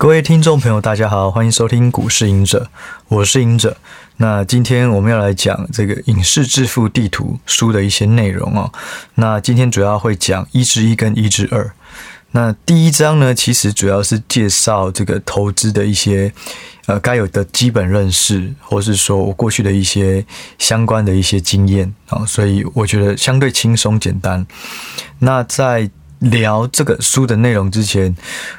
各位听众朋友，大家好，欢迎收听股市赢者，我是赢者。那今天我们要来讲这个《影视致富地图》书的一些内容哦。那今天主要会讲一至一跟一至二。那第一章呢，其实主要是介绍这个投资的一些呃该有的基本认识，或是说我过去的一些相关的一些经验啊，所以我觉得相对轻松简单。那在聊这个书的内容之前，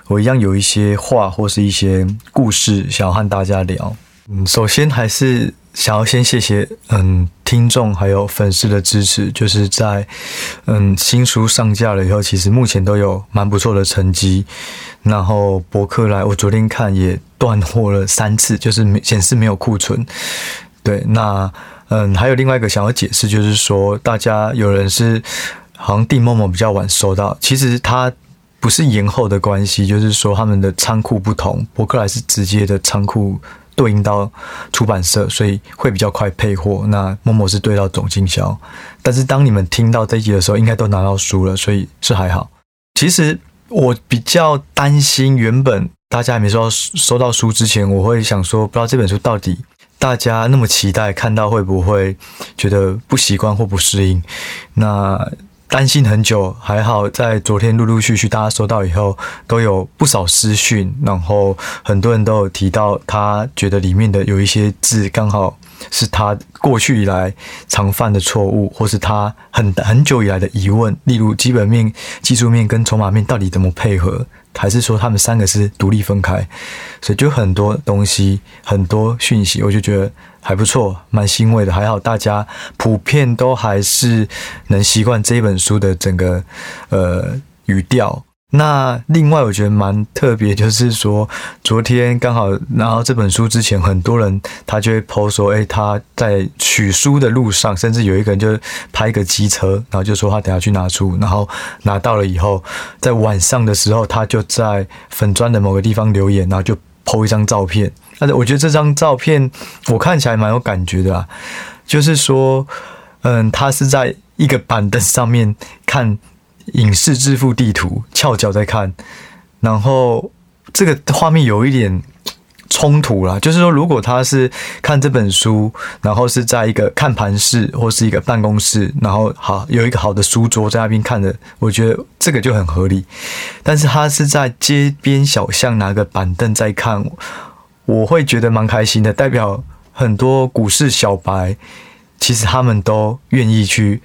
我一样有一些话或是一些故事想要和大家聊。嗯，首先还是想要先谢谢嗯听众还有粉丝的支持，就是在嗯新书上架了以后，其实目前都有蛮不错的成绩。然后博客来，我昨天看也断货了三次，就是显示没有库存。对，那嗯还有另外一个想要解释，就是说大家有人是。好像订默默比较晚收到，其实它不是延后的关系，就是说他们的仓库不同，博客来是直接的仓库对应到出版社，所以会比较快配货。那默默是对到总经销，但是当你们听到这一集的时候，应该都拿到书了，所以是还好。其实我比较担心，原本大家还没收到收到书之前，我会想说，不知道这本书到底。大家那么期待看到，会不会觉得不习惯或不适应？那。担心很久，还好在昨天陆陆续续大家收到以后，都有不少私讯，然后很多人都有提到，他觉得里面的有一些字刚好是他过去以来常犯的错误，或是他很很久以来的疑问，例如基本面、技术面跟筹码面到底怎么配合。还是说他们三个是独立分开，所以就很多东西、很多讯息，我就觉得还不错，蛮欣慰的。还好大家普遍都还是能习惯这本书的整个呃语调。那另外我觉得蛮特别，就是说昨天刚好拿到这本书之前，很多人他就会 po 说，哎，他在取书的路上，甚至有一个人就拍个机车，然后就说他等下去拿书，然后拿到了以后，在晚上的时候，他就在粉砖的某个地方留言，然后就 po 一张照片。但是我觉得这张照片我看起来蛮有感觉的啊，就是说，嗯，他是在一个板凳上面看。影视致富地图，翘脚在看，然后这个画面有一点冲突啦。就是说，如果他是看这本书，然后是在一个看盘室或是一个办公室，然后好有一个好的书桌在那边看的，我觉得这个就很合理。但是他是在街边小巷拿个板凳在看，我会觉得蛮开心的，代表很多股市小白。其实他们都愿意去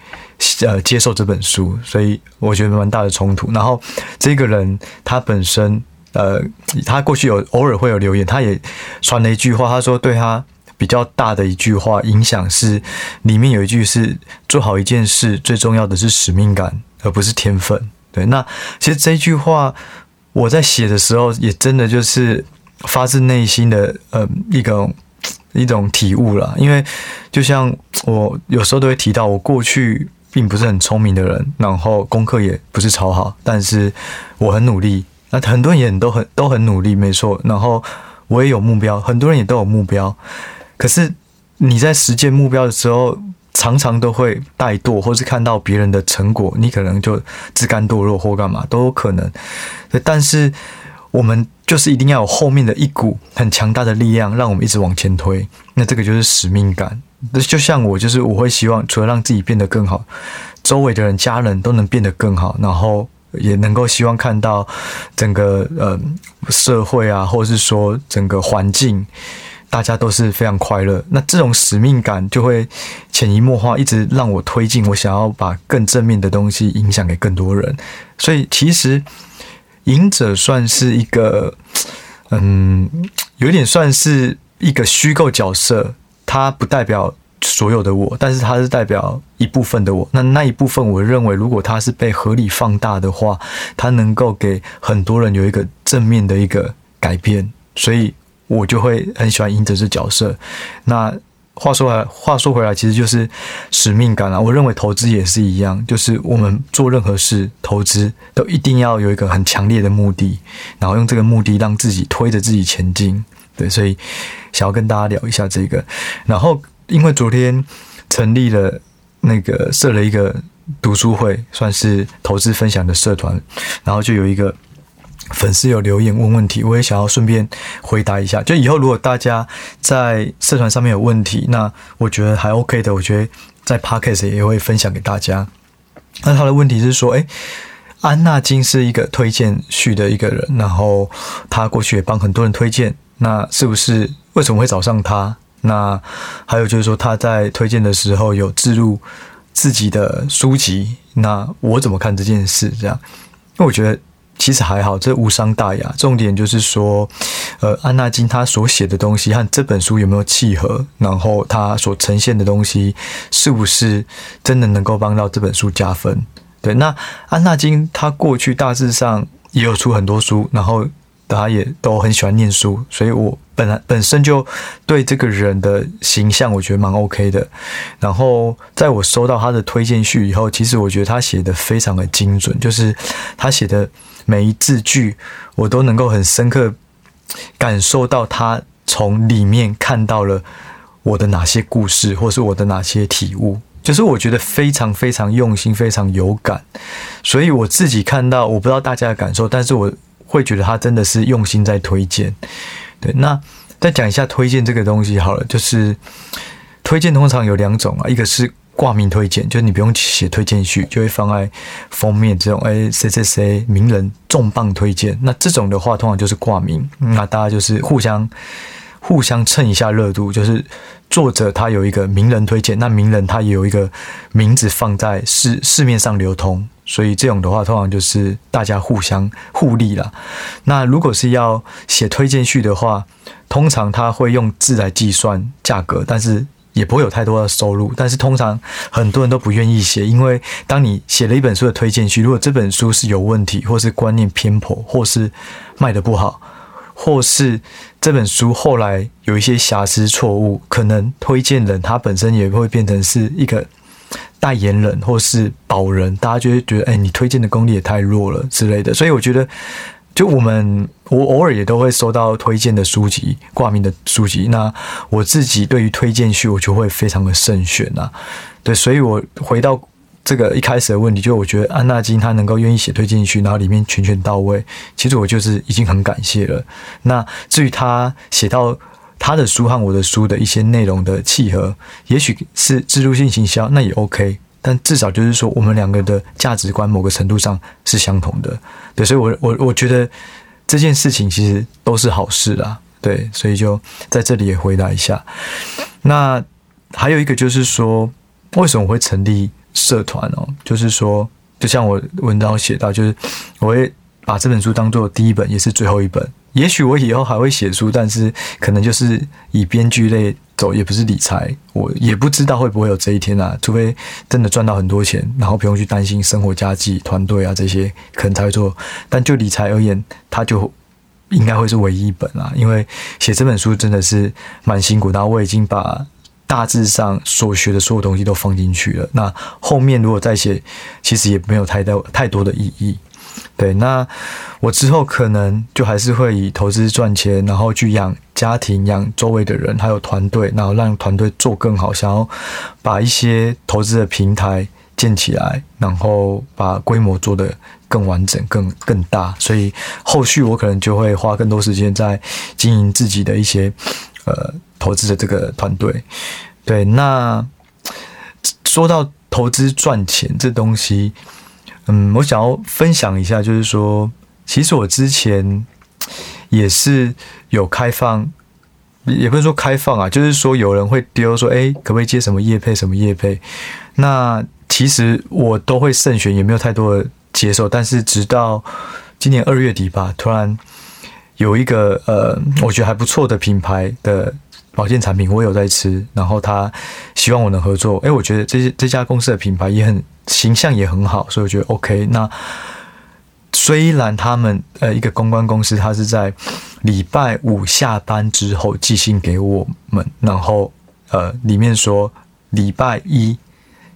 呃接受这本书，所以我觉得蛮大的冲突。然后这个人他本身呃，他过去有偶尔会有留言，他也传了一句话，他说对他比较大的一句话影响是，里面有一句是做好一件事最重要的是使命感，而不是天分。对，那其实这句话我在写的时候也真的就是发自内心的呃一个。一种体悟了，因为就像我有时候都会提到，我过去并不是很聪明的人，然后功课也不是超好，但是我很努力。那很多人也都很 都很努力，没错。然后我也有目标，很多人也都有目标。可是你在实践目标的时候，常常都会怠惰，或是看到别人的成果，你可能就自甘堕落或干嘛都有可能。但是我们。就是一定要有后面的一股很强大的力量，让我们一直往前推。那这个就是使命感。那就像我，就是我会希望，除了让自己变得更好，周围的人、家人都能变得更好，然后也能够希望看到整个呃社会啊，或者是说整个环境，大家都是非常快乐。那这种使命感就会潜移默化，一直让我推进。我想要把更正面的东西影响给更多人。所以其实。隐者算是一个，嗯，有点算是一个虚构角色，它不代表所有的我，但是它是代表一部分的我。那那一部分，我认为如果它是被合理放大的话，它能够给很多人有一个正面的一个改变，所以我就会很喜欢隐者这角色。那。话说来，话说回来，其实就是使命感啊。我认为投资也是一样，就是我们做任何事，投资都一定要有一个很强烈的目的，然后用这个目的让自己推着自己前进。对，所以想要跟大家聊一下这个。然后，因为昨天成立了那个设了一个读书会，算是投资分享的社团，然后就有一个粉丝有留言问问题，我也想要顺便回答一下。就以后如果大家在社团上面有问题，那我觉得还 OK 的，我觉得在 Podcast 也会分享给大家。那他的问题是说，哎，安娜金是一个推荐序的一个人，然后他过去也帮很多人推荐，那是不是为什么会找上他？那还有就是说他在推荐的时候有置入自己的书籍，那我怎么看这件事？这样，因为我觉得。其实还好，这无伤大雅。重点就是说，呃，安纳金他所写的东西和这本书有没有契合，然后他所呈现的东西是不是真的能够帮到这本书加分？对，那安纳金他过去大致上也有出很多书，然后大家也都很喜欢念书，所以我本来本身就对这个人的形象我觉得蛮 OK 的。然后在我收到他的推荐序以后，其实我觉得他写的非常的精准，就是他写的。每一字句，我都能够很深刻感受到他从里面看到了我的哪些故事，或是我的哪些体悟，就是我觉得非常非常用心，非常有感。所以我自己看到，我不知道大家的感受，但是我会觉得他真的是用心在推荐。对，那再讲一下推荐这个东西好了，就是推荐通常有两种啊，一个是。挂名推荐，就是你不用写推荐序，就会放在封面这种。哎，谁谁谁名人重磅推荐，那这种的话，通常就是挂名。那大家就是互相互相蹭一下热度，就是作者他有一个名人推荐，那名人他也有一个名字放在市市面上流通，所以这种的话，通常就是大家互相互利啦。那如果是要写推荐序的话，通常他会用字来计算价格，但是。也不会有太多的收入，但是通常很多人都不愿意写，因为当你写了一本书的推荐序，如果这本书是有问题，或是观念偏颇，或是卖得不好，或是这本书后来有一些瑕疵错误，可能推荐人他本身也会变成是一个代言人或是保人，大家就会觉得，哎，你推荐的功力也太弱了之类的，所以我觉得。就我们，我偶尔也都会收到推荐的书籍，挂名的书籍。那我自己对于推荐序，我就会非常的慎选呐。对，所以我回到这个一开始的问题，就我觉得安纳金他能够愿意写推荐序，然后里面全全到位，其实我就是已经很感谢了。那至于他写到他的书和我的书的一些内容的契合，也许是置入性行销，那也 OK。但至少就是说，我们两个的价值观某个程度上是相同的，对，所以我我我觉得这件事情其实都是好事啦，对，所以就在这里也回答一下。那还有一个就是说，为什么我会成立社团哦？就是说，就像我文章写到，就是我会把这本书当做第一本，也是最后一本。也许我以后还会写书，但是可能就是以编剧类走，也不是理财。我也不知道会不会有这一天啊，除非真的赚到很多钱，然后不用去担心生活家计、团队啊这些，可能才会做。但就理财而言，它就应该会是唯一一本啊，因为写这本书真的是蛮辛苦。然后我已经把大致上所学的所有东西都放进去了。那后面如果再写，其实也没有太多太多的意义。对，那我之后可能就还是会以投资赚钱，然后去养家庭、养周围的人，还有团队，然后让团队做更好，想要把一些投资的平台建起来，然后把规模做得更完整、更更大。所以后续我可能就会花更多时间在经营自己的一些呃投资的这个团队。对，那说到投资赚钱这东西。嗯，我想要分享一下，就是说，其实我之前也是有开放，也不是说开放啊，就是说有人会丢说，哎，可不可以接什么业配，什么业配？那其实我都会慎选，也没有太多的接受。但是直到今年二月底吧，突然有一个呃，我觉得还不错的品牌的保健产品，我有在吃，然后他希望我能合作。哎，我觉得这这家公司的品牌也很。形象也很好，所以我觉得 OK。那虽然他们呃一个公关公司，他是在礼拜五下班之后寄信给我们，然后呃里面说礼拜一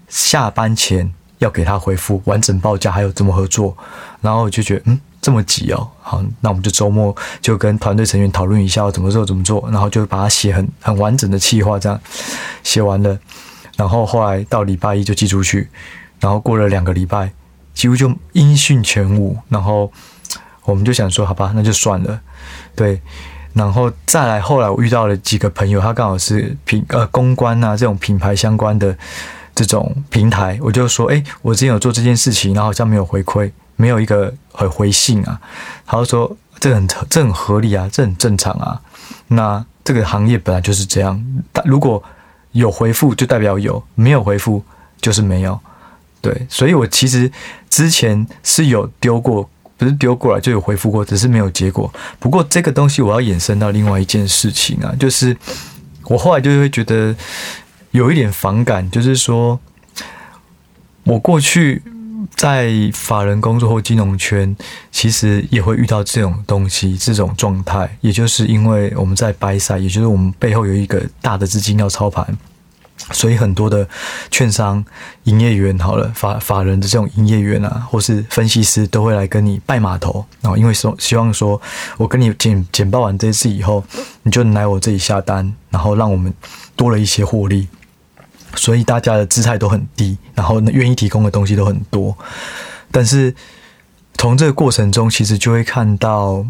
下班前要给他回复完整报价，还有怎么合作。然后我就觉得嗯这么急哦，好，那我们就周末就跟团队成员讨论一下怎么做怎么做，然后就把它写很很完整的计划，这样写完了，然后后来到礼拜一就寄出去。然后过了两个礼拜，几乎就音讯全无。然后我们就想说，好吧，那就算了。对，然后再来，后来我遇到了几个朋友，他刚好是品呃公关啊这种品牌相关的这种平台，我就说，哎，我之前有做这件事情，然后好像没有回馈，没有一个回回信啊。他就说，这很这很合理啊，这很正常啊。那这个行业本来就是这样，但如果有回复就代表有，没有回复就是没有。对，所以我其实之前是有丢过，不是丢过来就有回复过，只是没有结果。不过这个东西我要衍生到另外一件事情啊，就是我后来就会觉得有一点反感，就是说我过去在法人工作或金融圈，其实也会遇到这种东西、这种状态，也就是因为我们在 buy side，也就是我们背后有一个大的资金要操盘。所以很多的券商营业员，好了，法法人的这种营业员啊，或是分析师，都会来跟你拜码头，然后因为说希望说，我跟你简简报完这次以后，你就能来我这里下单，然后让我们多了一些获利。所以大家的姿态都很低，然后呢，愿意提供的东西都很多。但是从这个过程中，其实就会看到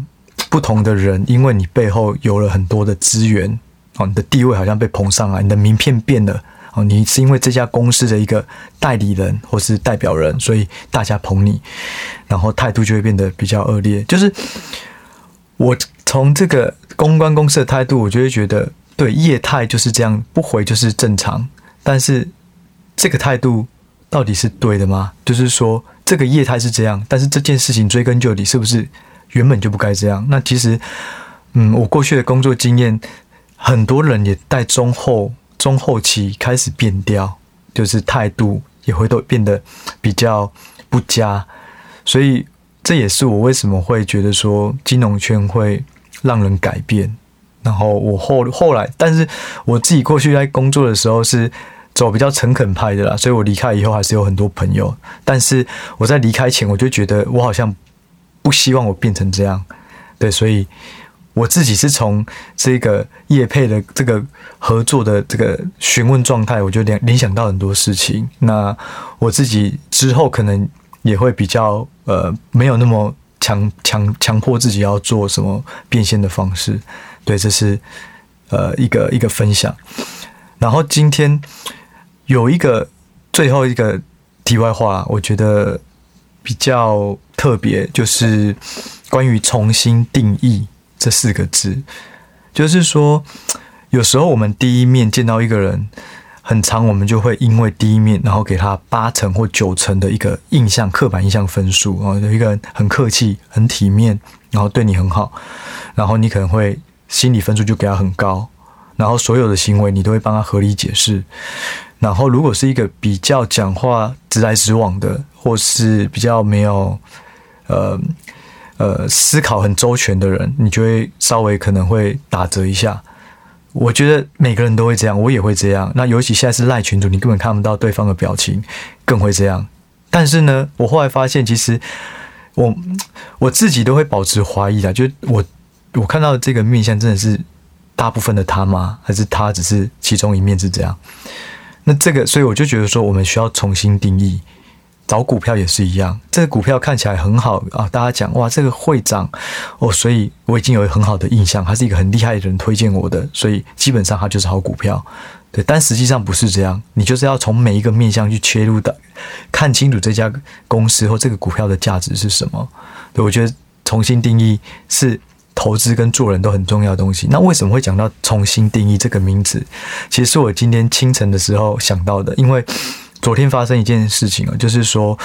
不同的人，因为你背后有了很多的资源。哦，你的地位好像被捧上来，你的名片变了。哦，你是因为这家公司的一个代理人或是代表人，所以大家捧你，然后态度就会变得比较恶劣。就是我从这个公关公司的态度，我就会觉得，对，业态就是这样，不回就是正常。但是这个态度到底是对的吗？就是说，这个业态是这样，但是这件事情追根究底，是不是原本就不该这样？那其实，嗯，我过去的工作经验。很多人也在中后中后期开始变调，就是态度也会都变得比较不佳，所以这也是我为什么会觉得说金融圈会让人改变。然后我后后来，但是我自己过去在工作的时候是走比较诚恳派的啦，所以我离开以后还是有很多朋友。但是我在离开前，我就觉得我好像不希望我变成这样，对，所以。我自己是从这个业配的这个合作的这个询问状态，我就联联想到很多事情。那我自己之后可能也会比较呃，没有那么强强强迫自己要做什么变现的方式。对，这是呃一个一个分享。然后今天有一个最后一个题外话，我觉得比较特别，就是关于重新定义。这四个字，就是说，有时候我们第一面见到一个人，很长，我们就会因为第一面，然后给他八成或九成的一个印象，刻板印象分数啊，有一个人很客气、很体面，然后对你很好，然后你可能会心理分数就给他很高，然后所有的行为你都会帮他合理解释，然后如果是一个比较讲话直来直往的，或是比较没有呃。呃，思考很周全的人，你就会稍微可能会打折一下。我觉得每个人都会这样，我也会这样。那尤其现在是赖群主，你根本看不到对方的表情，更会这样。但是呢，我后来发现，其实我我自己都会保持怀疑的，就我我看到这个面相真的是大部分的他吗？还是他只是其中一面是这样？那这个，所以我就觉得说，我们需要重新定义。找股票也是一样，这个股票看起来很好啊，大家讲哇，这个会涨哦，所以我已经有很好的印象，他是一个很厉害的人推荐我的，所以基本上他就是好股票。对，但实际上不是这样，你就是要从每一个面向去切入的，看清楚这家公司或这个股票的价值是什么。对，我觉得重新定义是投资跟做人都很重要的东西。那为什么会讲到重新定义这个名字？其实是我今天清晨的时候想到的，因为。昨天发生一件事情啊，就是说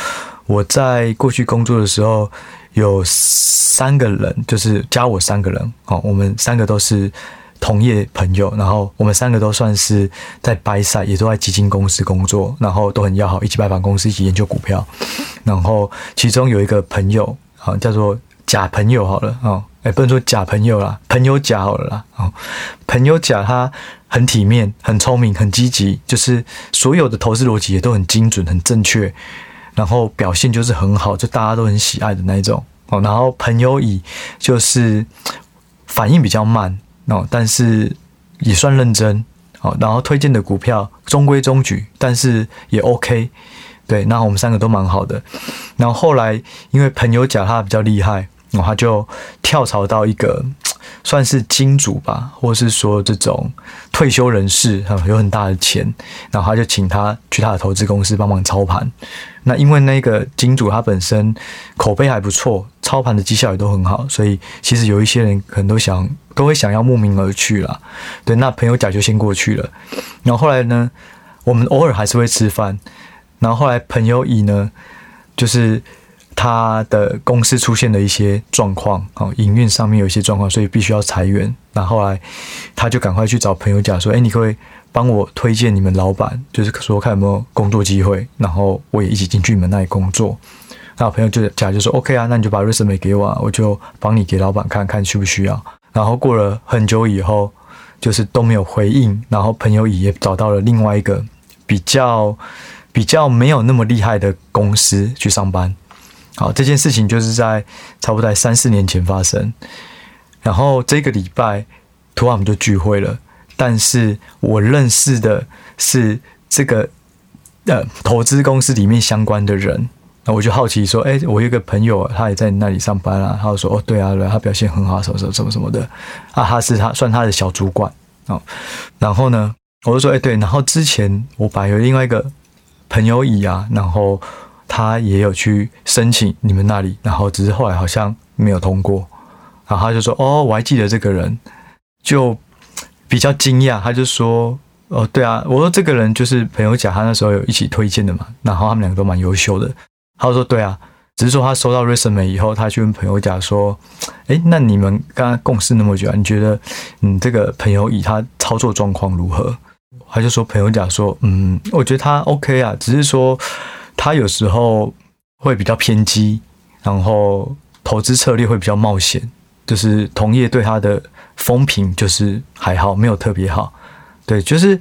我在过去工作的时候，有三个人，就是加我三个人，哦，我们三个都是同业朋友，然后我们三个都算是在掰赛也都在基金公司工作，然后都很要好，一起拜访公司，一起研究股票。然后其中有一个朋友，啊，叫做假朋友，好了，哦，哎，不能说假朋友啦，朋友甲好了啦，哦，朋友甲他。很体面，很聪明，很积极，就是所有的投资逻辑也都很精准、很正确，然后表现就是很好，就大家都很喜爱的那一种哦。然后朋友乙就是反应比较慢哦，但是也算认真哦。然后推荐的股票中规中矩，但是也 OK。对，那我们三个都蛮好的。然后后来因为朋友甲他比较厉害。然后他就跳槽到一个算是金主吧，或是说这种退休人士，有很大的钱，然后他就请他去他的投资公司帮忙操盘。那因为那个金主他本身口碑还不错，操盘的绩效也都很好，所以其实有一些人可能都想都会想要慕名而去啦。对，那朋友甲就先过去了。然后后来呢，我们偶尔还是会吃饭。然后后来朋友乙呢，就是。他的公司出现了一些状况，哦，营运上面有一些状况，所以必须要裁员。那后来他就赶快去找朋友讲说：“哎，你可以帮我推荐你们老板，就是说看有没有工作机会，然后我也一起进去你们那里工作。”那朋友就甲就说：“OK 啊，那你就把 resume 给我，我就帮你给老板看看需不需要。”然后过了很久以后，就是都没有回应。然后朋友乙也找到了另外一个比较比较没有那么厉害的公司去上班。好，这件事情就是在差不多在三四年前发生，然后这个礼拜突然我们就聚会了，但是我认识的是这个呃投资公司里面相关的人，那我就好奇说，哎，我有一个朋友他也在那里上班啊，他就说，哦，对啊，对啊，他表现很好，什么什么什么什么的，啊，他是他算他的小主管哦，然后呢，我就说，哎，对，然后之前我把有另外一个朋友乙啊，然后。他也有去申请你们那里，然后只是后来好像没有通过，然后他就说：“哦，我还记得这个人。”就比较惊讶，他就说：“哦，对啊，我说这个人就是朋友甲，他那时候有一起推荐的嘛，然后他们两个都蛮优秀的。”他就说：“对啊，只是说他收到 resume 以后，他去问朋友甲说：‘哎，那你们刚刚共事那么久，你觉得你这个朋友乙他操作状况如何？’他就说朋友甲说：‘嗯，我觉得他 OK 啊，只是说。’他有时候会比较偏激，然后投资策略会比较冒险，就是同业对他的风评就是还好，没有特别好。对，就是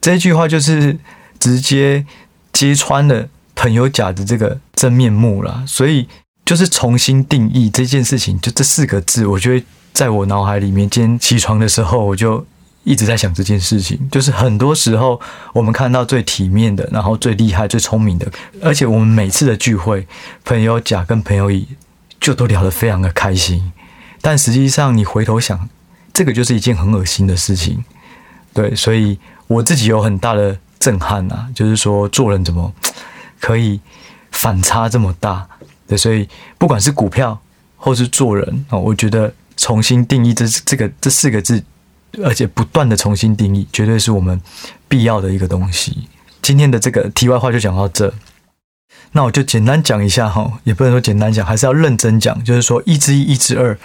这句话就是直接揭穿了朋友甲的这个真面目了。所以就是重新定义这件事情，就这四个字，我觉得在我脑海里面，今天起床的时候我就。一直在想这件事情，就是很多时候我们看到最体面的，然后最厉害、最聪明的，而且我们每次的聚会，朋友甲跟朋友乙就都聊得非常的开心，但实际上你回头想，这个就是一件很恶心的事情，对，所以我自己有很大的震撼啊，就是说做人怎么可以反差这么大？对，所以不管是股票或是做人啊，我觉得重新定义这这个这四个字。而且不断的重新定义，绝对是我们必要的一个东西。今天的这个题外话就讲到这，那我就简单讲一下哈，也不能说简单讲，还是要认真讲。就是说一之一，一之二，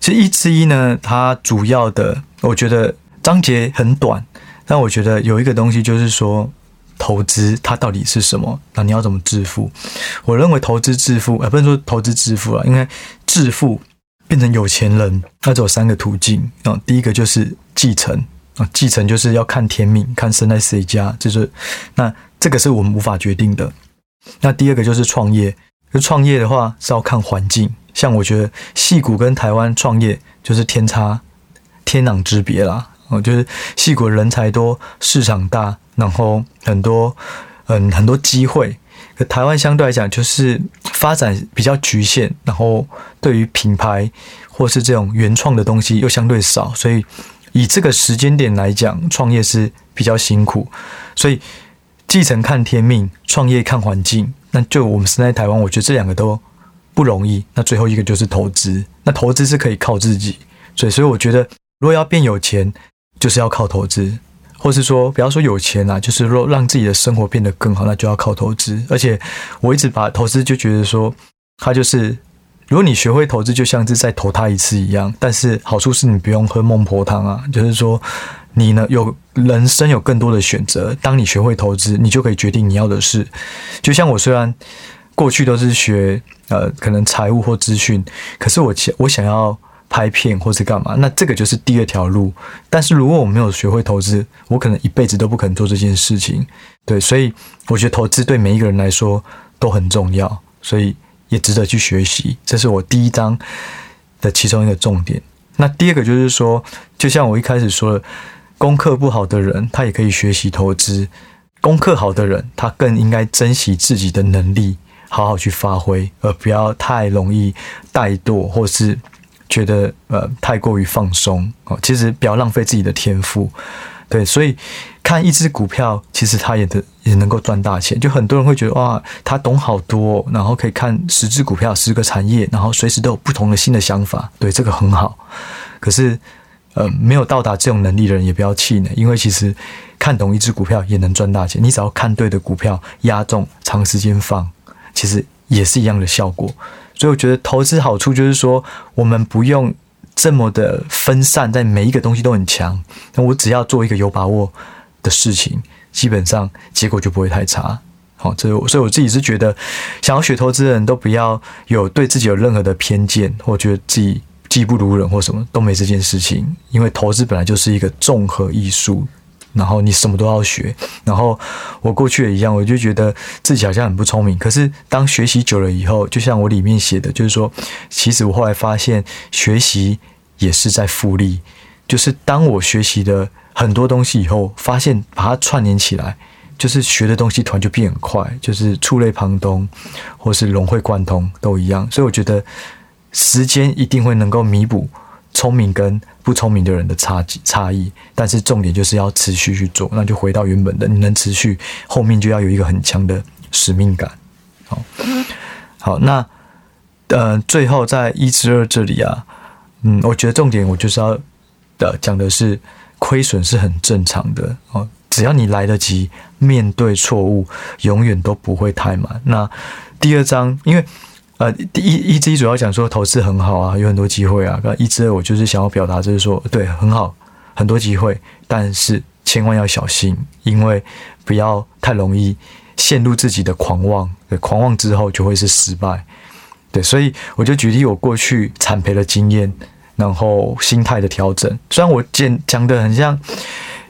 其实一之一呢，它主要的，我觉得章节很短，但我觉得有一个东西就是说，投资它到底是什么？那你要怎么致富？我认为投资致富，呃，不能说投资致富了，应该致富。变成有钱人，那只有三个途径啊。第一个就是继承啊，继承就是要看天命，看生在谁家，就是那这个是我们无法决定的。那第二个就是创业，就创业的话是要看环境。像我觉得戏谷跟台湾创业就是天差天壤之别啦。哦，就是戏谷人才多，市场大，然后很多嗯很多机会。可台湾相对来讲就是发展比较局限，然后对于品牌或是这种原创的东西又相对少，所以以这个时间点来讲，创业是比较辛苦。所以继承看天命，创业看环境。那就我们身在台湾，我觉得这两个都不容易。那最后一个就是投资，那投资是可以靠自己。所以，所以我觉得如果要变有钱，就是要靠投资。或是说，不要说有钱啊，就是说让自己的生活变得更好，那就要靠投资。而且我一直把投资就觉得说，它就是如果你学会投资，就像是再投胎一次一样。但是好处是你不用喝孟婆汤啊，就是说你呢有人生有更多的选择。当你学会投资，你就可以决定你要的事。就像我虽然过去都是学呃可能财务或资讯，可是我想我想要。拍片或是干嘛，那这个就是第二条路。但是如果我没有学会投资，我可能一辈子都不可能做这件事情。对，所以我觉得投资对每一个人来说都很重要，所以也值得去学习。这是我第一章的其中一个重点。那第二个就是说，就像我一开始说的，功课不好的人他也可以学习投资，功课好的人他更应该珍惜自己的能力，好好去发挥，而不要太容易怠惰，或是觉得呃太过于放松哦。其实不要浪费自己的天赋。对，所以看一只股票，其实他也的也能够赚大钱。就很多人会觉得哇，他懂好多，然后可以看十只股票、十个产业，然后随时都有不同的新的想法。对，这个很好。可是，呃，没有到达这种能力的人也不要气馁，因为其实看懂一只股票也能赚大钱。你只要看对的股票，压中，长时间放，其实也是一样的效果。所以我觉得投资好处就是说，我们不用。这么的分散，在每一个东西都很强，那我只要做一个有把握的事情，基本上结果就不会太差。好，这所以我自己是觉得，想要学投资的人都不要有对自己有任何的偏见，或觉得自己技不如人或什么都没这件事情，因为投资本来就是一个综合艺术。然后你什么都要学，然后我过去也一样，我就觉得自己好像很不聪明。可是当学习久了以后，就像我里面写的，就是说，其实我后来发现，学习也是在复利。就是当我学习的很多东西以后，发现把它串联起来，就是学的东西突然就变很快，就是触类旁通，或是融会贯通都一样。所以我觉得时间一定会能够弥补。聪明跟不聪明的人的差差异，但是重点就是要持续去做，那就回到原本的，你能持续，后面就要有一个很强的使命感。好，好，那呃，最后在一至二这里啊，嗯，我觉得重点我就是要的讲的是，亏损是很正常的哦，只要你来得及面对错误，永远都不会太满。那第二章，因为。呃，第一一至一主要讲说投资很好啊，有很多机会啊。那一之二我就是想要表达，就是说对很好，很多机会，但是千万要小心，因为不要太容易陷入自己的狂妄，对，狂妄之后就会是失败。对，所以我就举例我过去惨赔的经验，然后心态的调整。虽然我讲讲的很像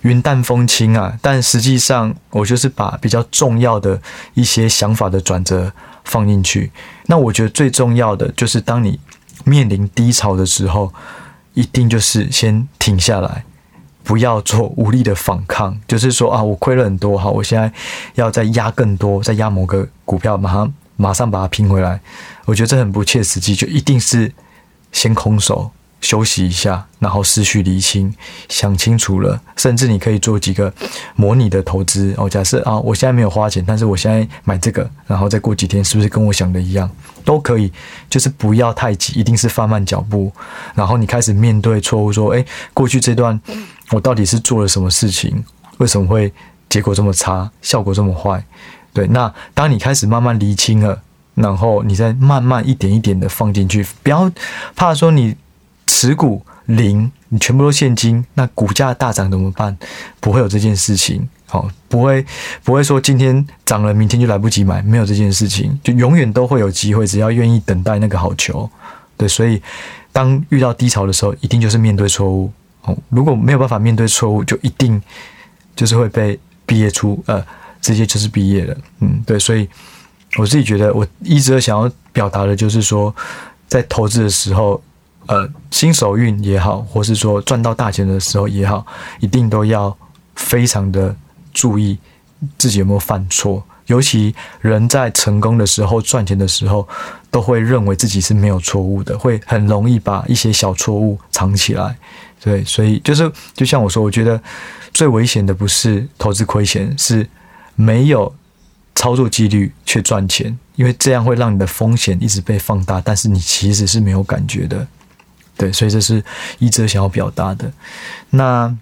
云淡风轻啊，但实际上我就是把比较重要的一些想法的转折。放进去，那我觉得最重要的就是，当你面临低潮的时候，一定就是先停下来，不要做无力的反抗。就是说啊，我亏了很多，哈，我现在要再压更多，再压某个股票，马上马上把它拼回来。我觉得这很不切实际，就一定是先空手。休息一下，然后思绪厘清，想清楚了，甚至你可以做几个模拟的投资哦。假设啊，我现在没有花钱，但是我现在买这个，然后再过几天，是不是跟我想的一样？都可以，就是不要太急，一定是放慢脚步。然后你开始面对错误，说：“诶，过去这段我到底是做了什么事情？为什么会结果这么差，效果这么坏？”对，那当你开始慢慢厘清了，然后你再慢慢一点一点的放进去，不要怕说你。持股零，你全部都现金，那股价大涨怎么办？不会有这件事情，好，不会不会说今天涨了，明天就来不及买，没有这件事情，就永远都会有机会，只要愿意等待那个好球。对，所以当遇到低潮的时候，一定就是面对错误。哦，如果没有办法面对错误，就一定就是会被毕业出，呃，直接就是毕业了。嗯，对，所以我自己觉得，我一直想要表达的就是说，在投资的时候。呃，新手运也好，或是说赚到大钱的时候也好，一定都要非常的注意自己有没有犯错。尤其人在成功的时候、赚钱的时候，都会认为自己是没有错误的，会很容易把一些小错误藏起来。对，所以就是就像我说，我觉得最危险的不是投资亏钱，是没有操作纪律却赚钱，因为这样会让你的风险一直被放大，但是你其实是没有感觉的。对，所以这是一则想要表达的。那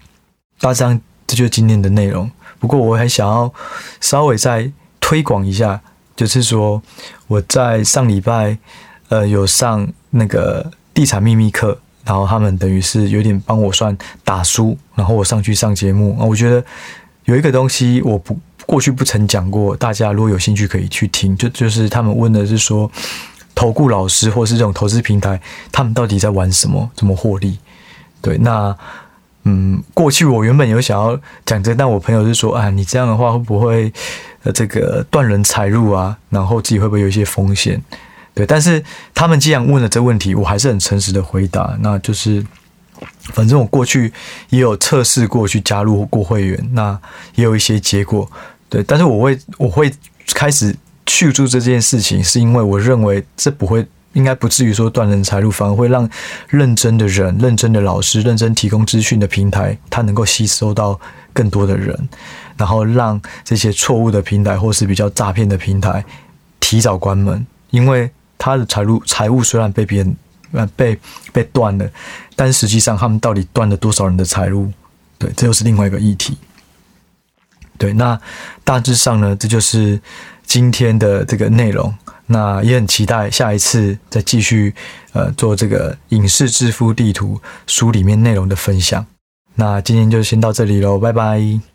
大致上这就是今天的内容。不过我还想要稍微再推广一下，就是说我在上礼拜呃有上那个地产秘密课，然后他们等于是有点帮我算打书，然后我上去上节目啊。我觉得有一个东西我不过去不曾讲过，大家如果有兴趣可以去听。就就是他们问的是说。投顾老师或是这种投资平台，他们到底在玩什么？怎么获利？对，那嗯，过去我原本有想要讲这，但我朋友是说，啊，你这样的话会不会呃这个断人财路啊？然后自己会不会有一些风险？对，但是他们既然问了这问题，我还是很诚实的回答，那就是反正我过去也有测试过去加入过会员，那也有一些结果。对，但是我会我会开始。去住这件事情，是因为我认为这不会，应该不至于说断人财路，反而会让认真的人、认真的老师、认真提供资讯的平台，它能够吸收到更多的人，然后让这些错误的平台或是比较诈骗的平台提早关门，因为他的财路财务虽然被别人呃被被断了，但实际上他们到底断了多少人的财路？对，这又是另外一个议题。对，那大致上呢，这就是今天的这个内容。那也很期待下一次再继续呃做这个《影视致富地图》书里面内容的分享。那今天就先到这里喽，拜拜。